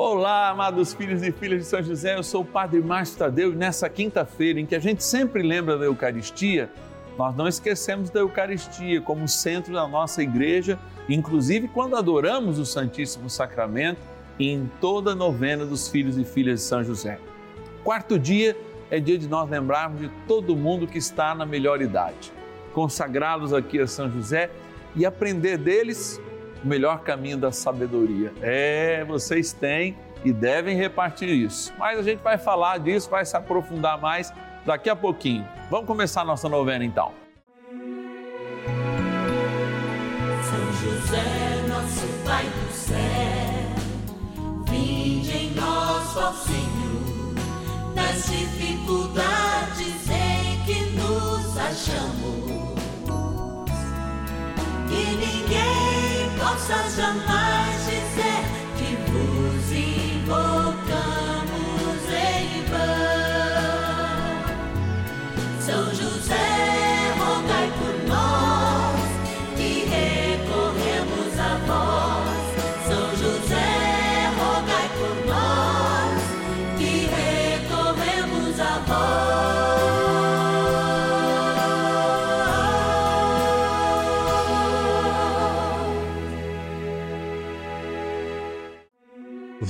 Olá, amados filhos e filhas de São José, eu sou o Padre Márcio Tadeu e nessa quinta-feira, em que a gente sempre lembra da Eucaristia, nós não esquecemos da Eucaristia como centro da nossa igreja, inclusive quando adoramos o Santíssimo Sacramento em toda a novena dos filhos e filhas de São José. Quarto dia é dia de nós lembrarmos de todo mundo que está na melhor idade, consagrá-los aqui a São José e aprender deles o melhor caminho da sabedoria. É, vocês têm e devem repartir isso. Mas a gente vai falar disso, vai se aprofundar mais daqui a pouquinho. Vamos começar a nossa novena então. São José, nosso Pai do céu, vinde em nós, ó Senhor, nas dificuldades em que nos achamos.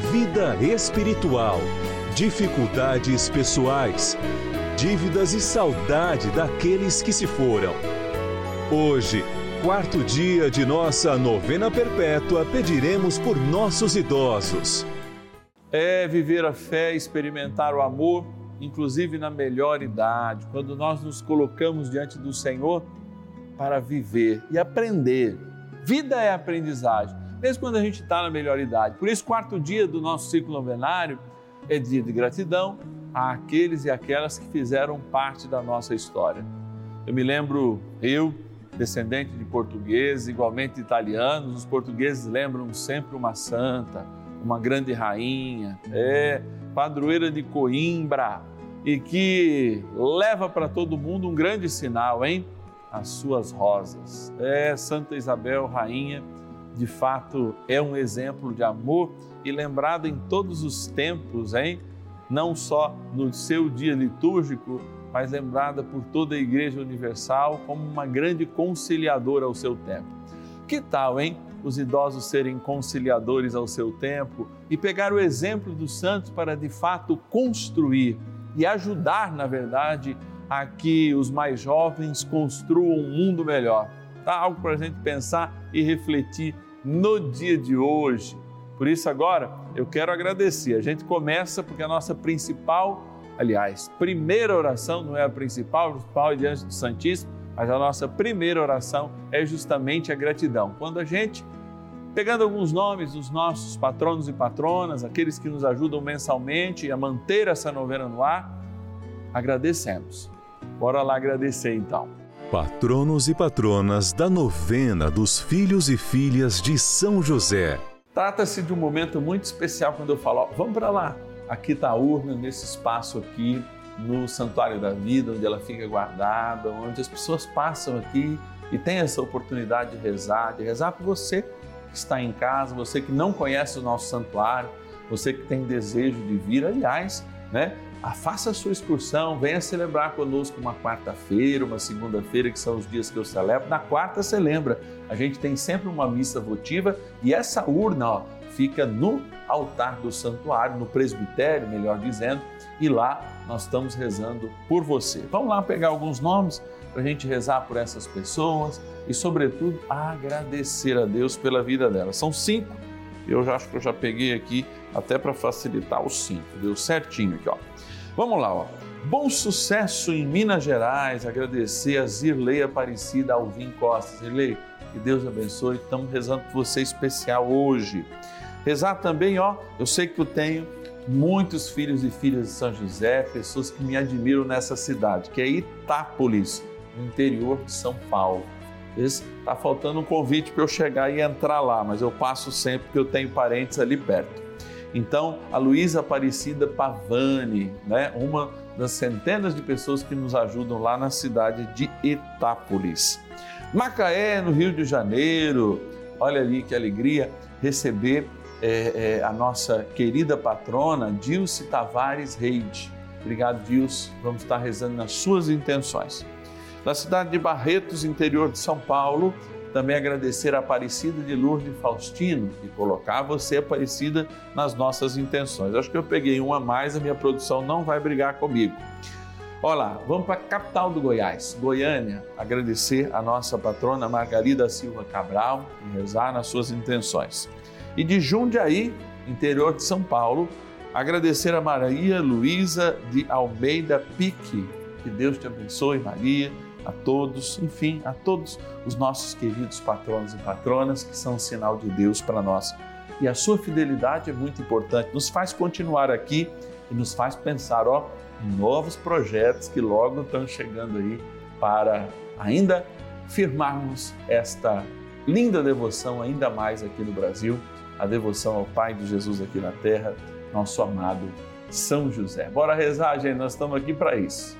vida espiritual, dificuldades pessoais, dívidas e saudade daqueles que se foram. Hoje, quarto dia de nossa novena perpétua, pediremos por nossos idosos. É viver a fé, experimentar o amor, inclusive na melhor idade, quando nós nos colocamos diante do Senhor para viver e aprender. Vida é aprendizagem, mesmo quando a gente está na melhor idade. Por isso, quarto dia do nosso ciclo novenário é dia de gratidão àqueles e aquelas que fizeram parte da nossa história. Eu me lembro, eu, descendente de portugueses, igualmente italianos, os portugueses lembram sempre uma santa, uma grande rainha, é, padroeira de Coimbra, e que leva para todo mundo um grande sinal, hein? As suas rosas. É, Santa Isabel, rainha, de fato é um exemplo de amor e lembrado em todos os tempos, hein? Não só no seu dia litúrgico, mas lembrada por toda a Igreja Universal como uma grande conciliadora ao seu tempo. Que tal, hein? Os idosos serem conciliadores ao seu tempo e pegar o exemplo dos santos para de fato construir e ajudar, na verdade, a que os mais jovens construam um mundo melhor. Tá? Algo para a gente pensar e refletir no dia de hoje. Por isso, agora eu quero agradecer. A gente começa porque a nossa principal, aliás, primeira oração não é a principal, a principal é diante do Santíssimo, mas a nossa primeira oração é justamente a gratidão. Quando a gente, pegando alguns nomes dos nossos patronos e patronas, aqueles que nos ajudam mensalmente a manter essa novena no ar, agradecemos. Bora lá agradecer então. Patronos e patronas da novena dos filhos e filhas de São José. Trata-se de um momento muito especial quando eu falo, ó, vamos para lá. Aqui está a urna, nesse espaço aqui, no Santuário da Vida, onde ela fica guardada, onde as pessoas passam aqui e tem essa oportunidade de rezar, de rezar por você que está em casa, você que não conhece o nosso santuário, você que tem desejo de vir, aliás, né? Faça a sua excursão, venha celebrar conosco uma quarta-feira, uma segunda-feira, que são os dias que eu celebro. Na quarta você lembra, a gente tem sempre uma missa votiva e essa urna ó, fica no altar do santuário, no presbitério, melhor dizendo, e lá nós estamos rezando por você. Vamos lá pegar alguns nomes para a gente rezar por essas pessoas e, sobretudo, agradecer a Deus pela vida delas. São cinco, eu já acho que eu já peguei aqui até para facilitar os cinco, deu certinho aqui, ó. Vamos lá, ó. Bom sucesso em Minas Gerais. Agradecer a Zirlei Aparecida Alvim Costa. Zirlei, que Deus abençoe. Estamos rezando por você especial hoje. Rezar também, ó, eu sei que eu tenho muitos filhos e filhas de São José, pessoas que me admiram nessa cidade, que é Itápolis, no interior de São Paulo. Está faltando um convite para eu chegar e entrar lá, mas eu passo sempre porque eu tenho parentes ali perto. Então, a Luísa Aparecida Pavani, né, uma das centenas de pessoas que nos ajudam lá na cidade de Itápolis. Macaé, no Rio de Janeiro, olha ali que alegria receber é, é, a nossa querida patrona Dilce Tavares Reide. Obrigado, Dilce. Vamos estar rezando nas suas intenções. Na cidade de Barretos, interior de São Paulo, também agradecer a Aparecida de Lourdes Faustino e colocar você, Aparecida, nas nossas intenções. Acho que eu peguei uma a mais, a minha produção não vai brigar comigo. Olá, vamos para a capital do Goiás, Goiânia, agradecer a nossa patrona Margarida Silva Cabral e rezar nas suas intenções. E de Jundiaí, interior de São Paulo, agradecer a Maria Luísa de Almeida Pique. Que Deus te abençoe, Maria a todos, enfim, a todos os nossos queridos patronos e patronas que são um sinal de Deus para nós. E a sua fidelidade é muito importante, nos faz continuar aqui e nos faz pensar, ó, em novos projetos que logo estão chegando aí para ainda firmarmos esta linda devoção ainda mais aqui no Brasil, a devoção ao Pai de Jesus aqui na terra, nosso amado São José. Bora rezar, gente, nós estamos aqui para isso.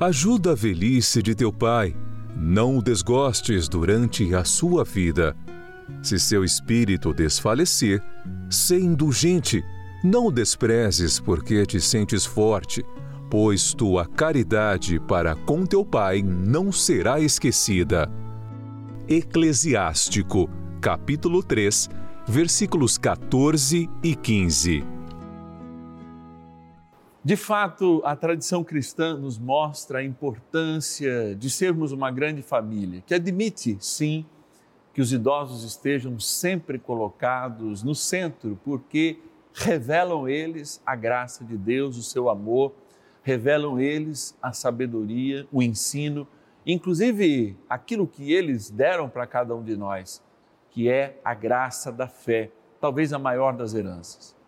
Ajuda a velhice de teu pai, não o desgostes durante a sua vida. Se seu espírito desfalecer, sê indulgente, não o desprezes porque te sentes forte, pois tua caridade para com teu pai não será esquecida. Eclesiástico, capítulo 3, versículos 14 e 15. De fato, a tradição cristã nos mostra a importância de sermos uma grande família, que admite, sim, que os idosos estejam sempre colocados no centro, porque revelam eles a graça de Deus, o seu amor, revelam eles a sabedoria, o ensino, inclusive aquilo que eles deram para cada um de nós, que é a graça da fé, talvez a maior das heranças.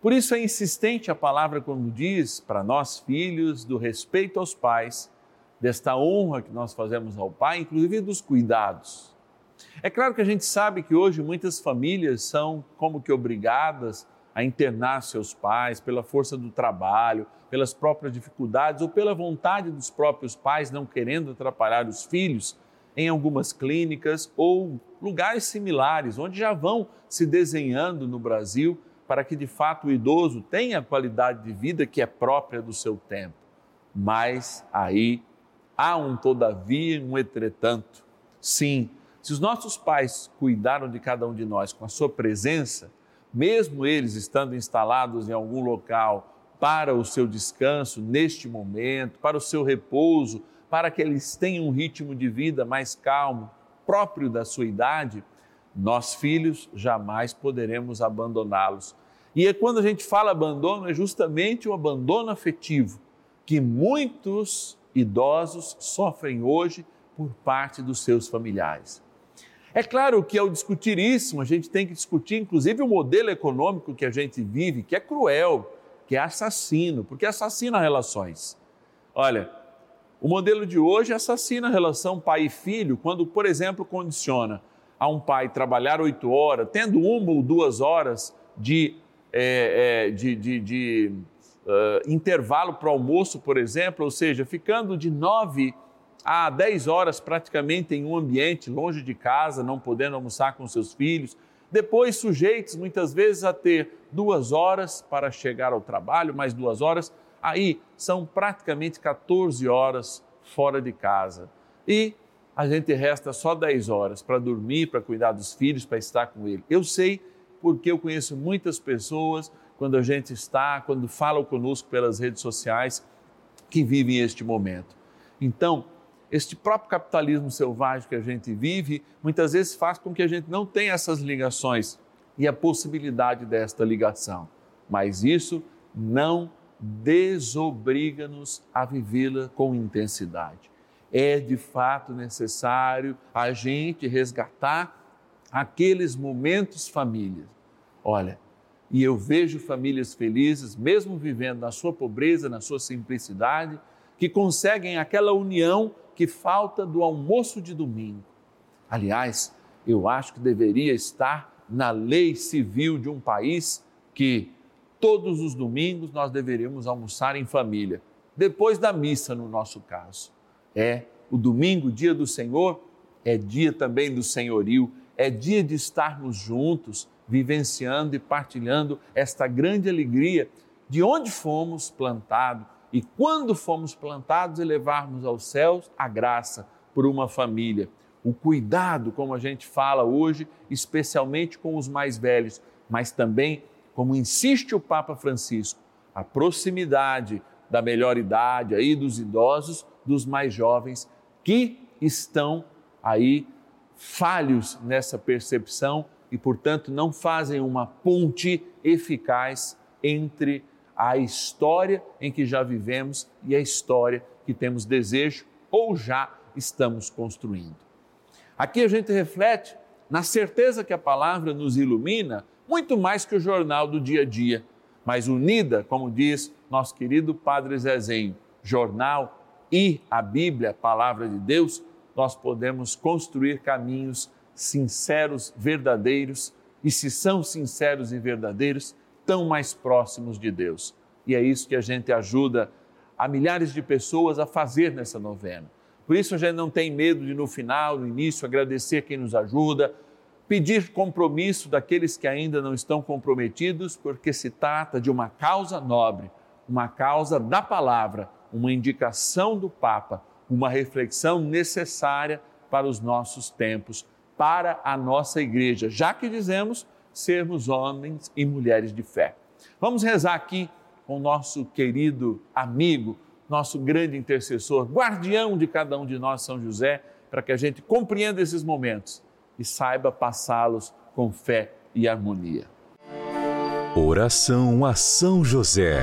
Por isso é insistente a palavra quando diz para nós filhos do respeito aos pais, desta honra que nós fazemos ao pai, inclusive dos cuidados. É claro que a gente sabe que hoje muitas famílias são como que obrigadas a internar seus pais pela força do trabalho, pelas próprias dificuldades ou pela vontade dos próprios pais não querendo atrapalhar os filhos em algumas clínicas ou lugares similares, onde já vão se desenhando no Brasil para que de fato o idoso tenha a qualidade de vida que é própria do seu tempo. Mas aí há um todavia, um entretanto. Sim, se os nossos pais cuidaram de cada um de nós com a sua presença, mesmo eles estando instalados em algum local para o seu descanso neste momento, para o seu repouso, para que eles tenham um ritmo de vida mais calmo, próprio da sua idade, nós filhos jamais poderemos abandoná-los. E é quando a gente fala abandono, é justamente o abandono afetivo que muitos idosos sofrem hoje por parte dos seus familiares. É claro que ao discutir isso, a gente tem que discutir inclusive o modelo econômico que a gente vive, que é cruel, que é assassino, porque assassina relações. Olha, o modelo de hoje assassina a relação pai e filho quando, por exemplo, condiciona a um pai trabalhar oito horas, tendo uma ou duas horas de, é, é, de, de, de uh, intervalo para o almoço, por exemplo, ou seja, ficando de nove a dez horas praticamente em um ambiente longe de casa, não podendo almoçar com seus filhos, depois sujeitos muitas vezes a ter duas horas para chegar ao trabalho, mais duas horas, aí são praticamente 14 horas fora de casa. E a gente resta só 10 horas para dormir, para cuidar dos filhos, para estar com ele. Eu sei porque eu conheço muitas pessoas, quando a gente está, quando falam conosco pelas redes sociais, que vivem este momento. Então, este próprio capitalismo selvagem que a gente vive, muitas vezes faz com que a gente não tenha essas ligações e a possibilidade desta ligação. Mas isso não desobriga-nos a vivê-la com intensidade é de fato necessário a gente resgatar aqueles momentos famílias. Olha, e eu vejo famílias felizes, mesmo vivendo na sua pobreza, na sua simplicidade, que conseguem aquela união que falta do almoço de domingo. Aliás, eu acho que deveria estar na lei civil de um país que todos os domingos nós deveríamos almoçar em família, depois da missa, no nosso caso. É o domingo, dia do Senhor, é dia também do senhorio, é dia de estarmos juntos, vivenciando e partilhando esta grande alegria de onde fomos plantados e quando fomos plantados, elevarmos aos céus a graça por uma família. O cuidado, como a gente fala hoje, especialmente com os mais velhos, mas também, como insiste o Papa Francisco, a proximidade da melhor idade aí dos idosos dos mais jovens que estão aí falhos nessa percepção e, portanto, não fazem uma ponte eficaz entre a história em que já vivemos e a história que temos desejo ou já estamos construindo. Aqui a gente reflete na certeza que a palavra nos ilumina muito mais que o jornal do dia a dia, mas unida, como diz nosso querido Padre Zezinho, jornal e a Bíblia, a palavra de Deus, nós podemos construir caminhos sinceros, verdadeiros, e se são sinceros e verdadeiros, tão mais próximos de Deus. E é isso que a gente ajuda a milhares de pessoas a fazer nessa novena. Por isso a gente não tem medo de no final, no início, agradecer quem nos ajuda, pedir compromisso daqueles que ainda não estão comprometidos, porque se trata de uma causa nobre, uma causa da palavra uma indicação do Papa, uma reflexão necessária para os nossos tempos, para a nossa igreja, já que dizemos sermos homens e mulheres de fé. Vamos rezar aqui com nosso querido amigo, nosso grande intercessor, guardião de cada um de nós, São José, para que a gente compreenda esses momentos e saiba passá-los com fé e harmonia. Oração a São José.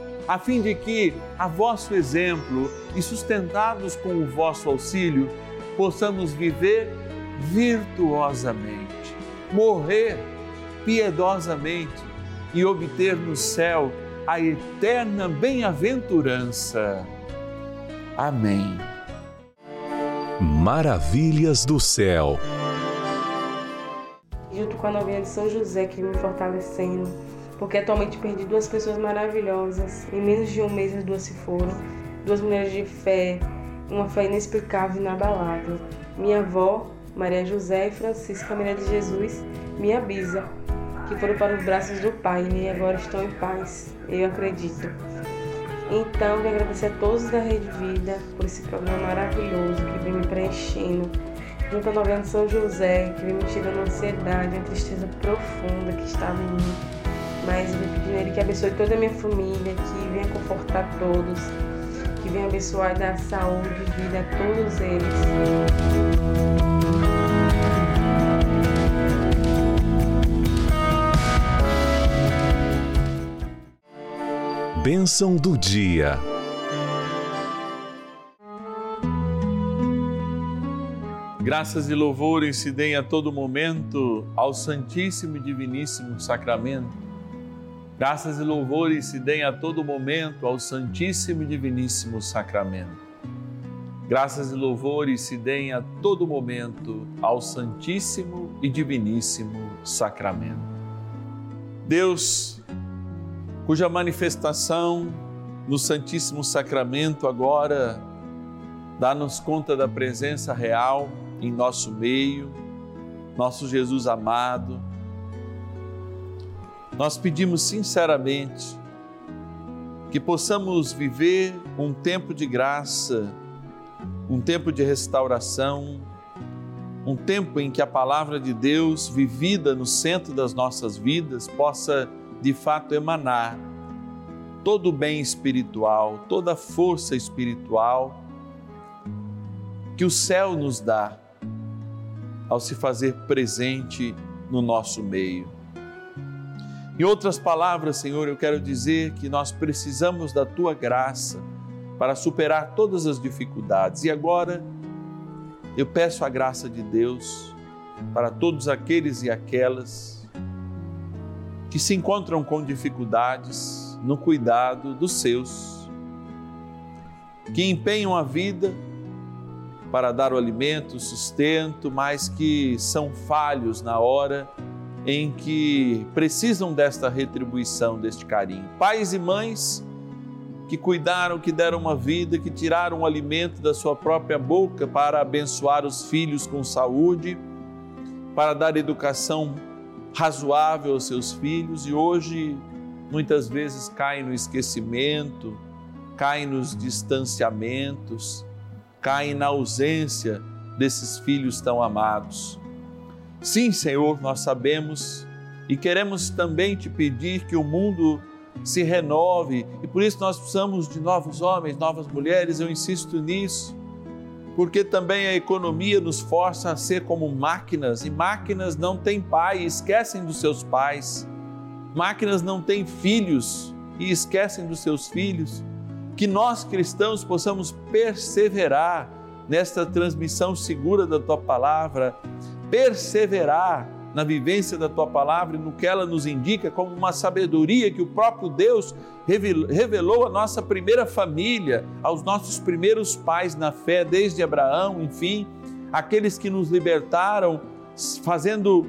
a fim de que, a vosso exemplo e sustentados com o vosso auxílio, possamos viver virtuosamente, morrer piedosamente e obter no céu a eterna bem-aventurança. Amém. Maravilhas do céu. Junto com a novinha de São José que me fortalecendo, porque atualmente perdi duas pessoas maravilhosas. Em menos de um mês as duas se foram. Duas mulheres de fé, uma fé inexplicável e inabalável. Minha avó, Maria José e Francisca Maria de Jesus, minha bisa, que foram para os braços do Pai e agora estão em paz, eu acredito. Então, quero agradecer a todos da Rede Vida por esse programa maravilhoso que vem me preenchendo, junto à novena São José, que vem me tirando a ansiedade, a tristeza profunda que estava em mim. Mas eu pedindo a Ele que abençoe toda a minha família, que venha confortar todos, que venha abençoar e dar saúde e vida a todos eles. Bênção do dia. Graças e louvores se deem a todo momento ao Santíssimo e Diviníssimo Sacramento. Graças e louvores se deem a todo momento ao Santíssimo e Diviníssimo Sacramento. Graças e louvores se deem a todo momento ao Santíssimo e Diviníssimo Sacramento. Deus cuja manifestação no Santíssimo Sacramento agora dá-nos conta da presença real em nosso meio, nosso Jesus amado. Nós pedimos sinceramente que possamos viver um tempo de graça, um tempo de restauração, um tempo em que a palavra de Deus, vivida no centro das nossas vidas, possa de fato emanar todo o bem espiritual, toda a força espiritual que o céu nos dá ao se fazer presente no nosso meio. Em outras palavras, Senhor, eu quero dizer que nós precisamos da tua graça para superar todas as dificuldades. E agora eu peço a graça de Deus para todos aqueles e aquelas que se encontram com dificuldades no cuidado dos seus, que empenham a vida para dar o alimento, o sustento, mas que são falhos na hora em que precisam desta retribuição, deste carinho. Pais e mães que cuidaram, que deram uma vida, que tiraram o alimento da sua própria boca para abençoar os filhos com saúde, para dar educação razoável aos seus filhos e hoje muitas vezes caem no esquecimento, caem nos distanciamentos, caem na ausência desses filhos tão amados. Sim, Senhor, nós sabemos e queremos também te pedir que o mundo se renove e por isso nós precisamos de novos homens, novas mulheres, eu insisto nisso porque também a economia nos força a ser como máquinas, e máquinas não têm pai, esquecem dos seus pais. Máquinas não têm filhos e esquecem dos seus filhos. Que nós cristãos possamos perseverar nesta transmissão segura da tua palavra, perseverar na vivência da tua palavra e no que ela nos indica como uma sabedoria que o próprio Deus revelou à nossa primeira família, aos nossos primeiros pais na fé, desde Abraão, enfim, aqueles que nos libertaram, fazendo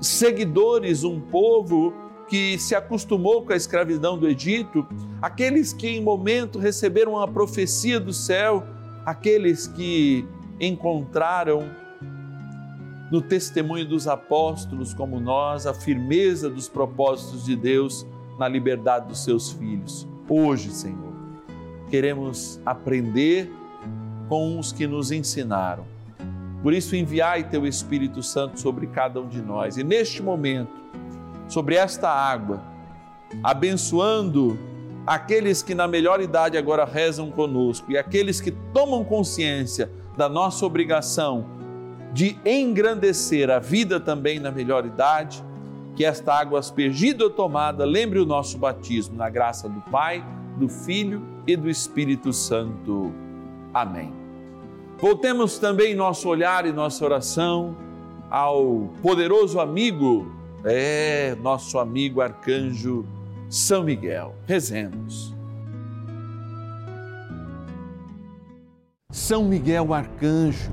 seguidores um povo que se acostumou com a escravidão do Egito, aqueles que em momento receberam a profecia do céu, aqueles que encontraram no testemunho dos apóstolos como nós a firmeza dos propósitos de Deus na liberdade dos seus filhos. Hoje, Senhor, queremos aprender com os que nos ensinaram. Por isso, enviai teu Espírito Santo sobre cada um de nós. E neste momento, sobre esta água, abençoando aqueles que na melhor idade agora rezam conosco e aqueles que tomam consciência da nossa obrigação de engrandecer a vida também na melhor idade, que esta água aspergida ou tomada lembre o nosso batismo na graça do Pai, do Filho e do Espírito Santo. Amém. Voltemos também nosso olhar e nossa oração ao poderoso amigo, é, nosso amigo arcanjo São Miguel. Rezemos. São Miguel arcanjo,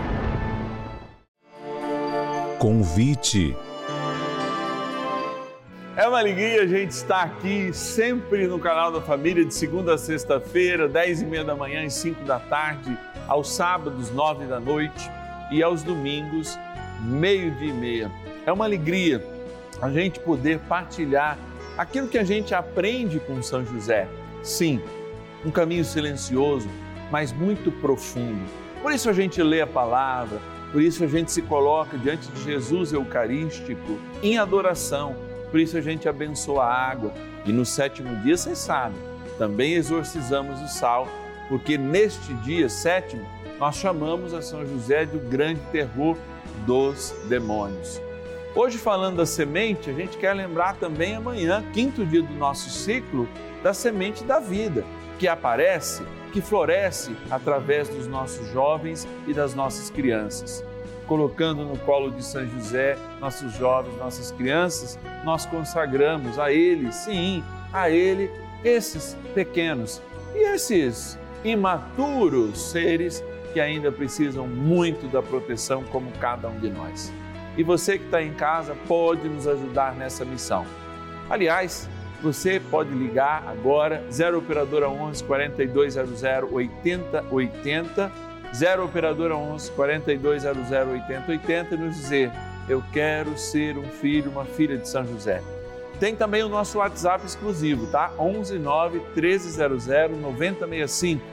Convite. É uma alegria a gente estar aqui sempre no canal da Família, de segunda a sexta-feira, dez e meia da manhã e cinco da tarde, aos sábados, nove da noite e aos domingos, meio-dia e meia. É uma alegria a gente poder partilhar aquilo que a gente aprende com São José. Sim, um caminho silencioso, mas muito profundo. Por isso a gente lê a palavra, por isso a gente se coloca diante de Jesus Eucarístico em adoração. Por isso a gente abençoa a água. E no sétimo dia, vocês sabem, também exorcizamos o sal, porque neste dia sétimo nós chamamos a São José do grande terror dos demônios. Hoje, falando da semente, a gente quer lembrar também amanhã, quinto dia do nosso ciclo, da semente da vida, que aparece que floresce através dos nossos jovens e das nossas crianças. Colocando no colo de São José nossos jovens, nossas crianças, nós consagramos a Ele, sim, a Ele, esses pequenos e esses imaturos seres que ainda precisam muito da proteção, como cada um de nós. E você que está em casa pode nos ajudar nessa missão. Aliás, você pode ligar agora 0 operadora 11 4200 8080 0 operadora 11 4200 8080 e nos dizer eu quero ser um filho, uma filha de São José. Tem também o nosso WhatsApp exclusivo, tá? 11 9 1300 9065,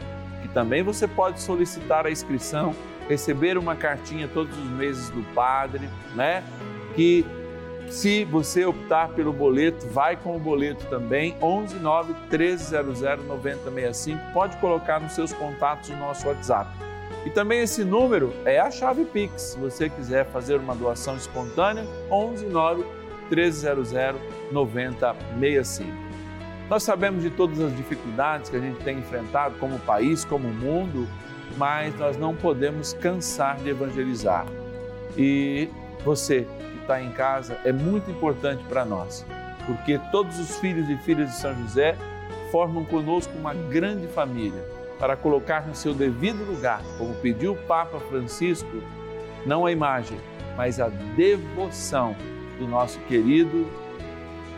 que também você pode solicitar a inscrição, receber uma cartinha todos os meses do padre, né? Que se você optar pelo boleto, vai com o boleto também, 11 9 1300 9065. Pode colocar nos seus contatos o nosso WhatsApp. E também esse número é a chave Pix. Se você quiser fazer uma doação espontânea, 11 9 1300 9065. Nós sabemos de todas as dificuldades que a gente tem enfrentado como país, como mundo, mas nós não podemos cansar de evangelizar. E você está em casa é muito importante para nós, porque todos os filhos e filhas de São José formam conosco uma grande família para colocar no seu devido lugar, como pediu o Papa Francisco, não a imagem, mas a devoção do nosso querido,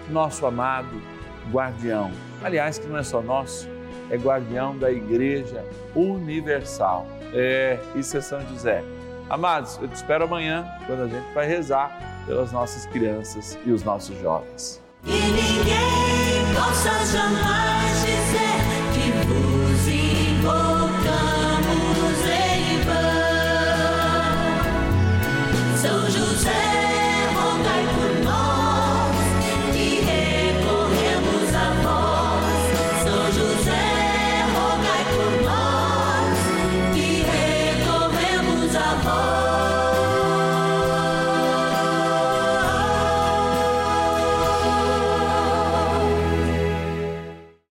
nosso amado guardião. Aliás, que não é só nosso, é guardião da Igreja Universal. É, isso é São José. Amados, eu te espero amanhã, quando a gente vai rezar pelas nossas crianças e os nossos jovens. Ninguém possa jamais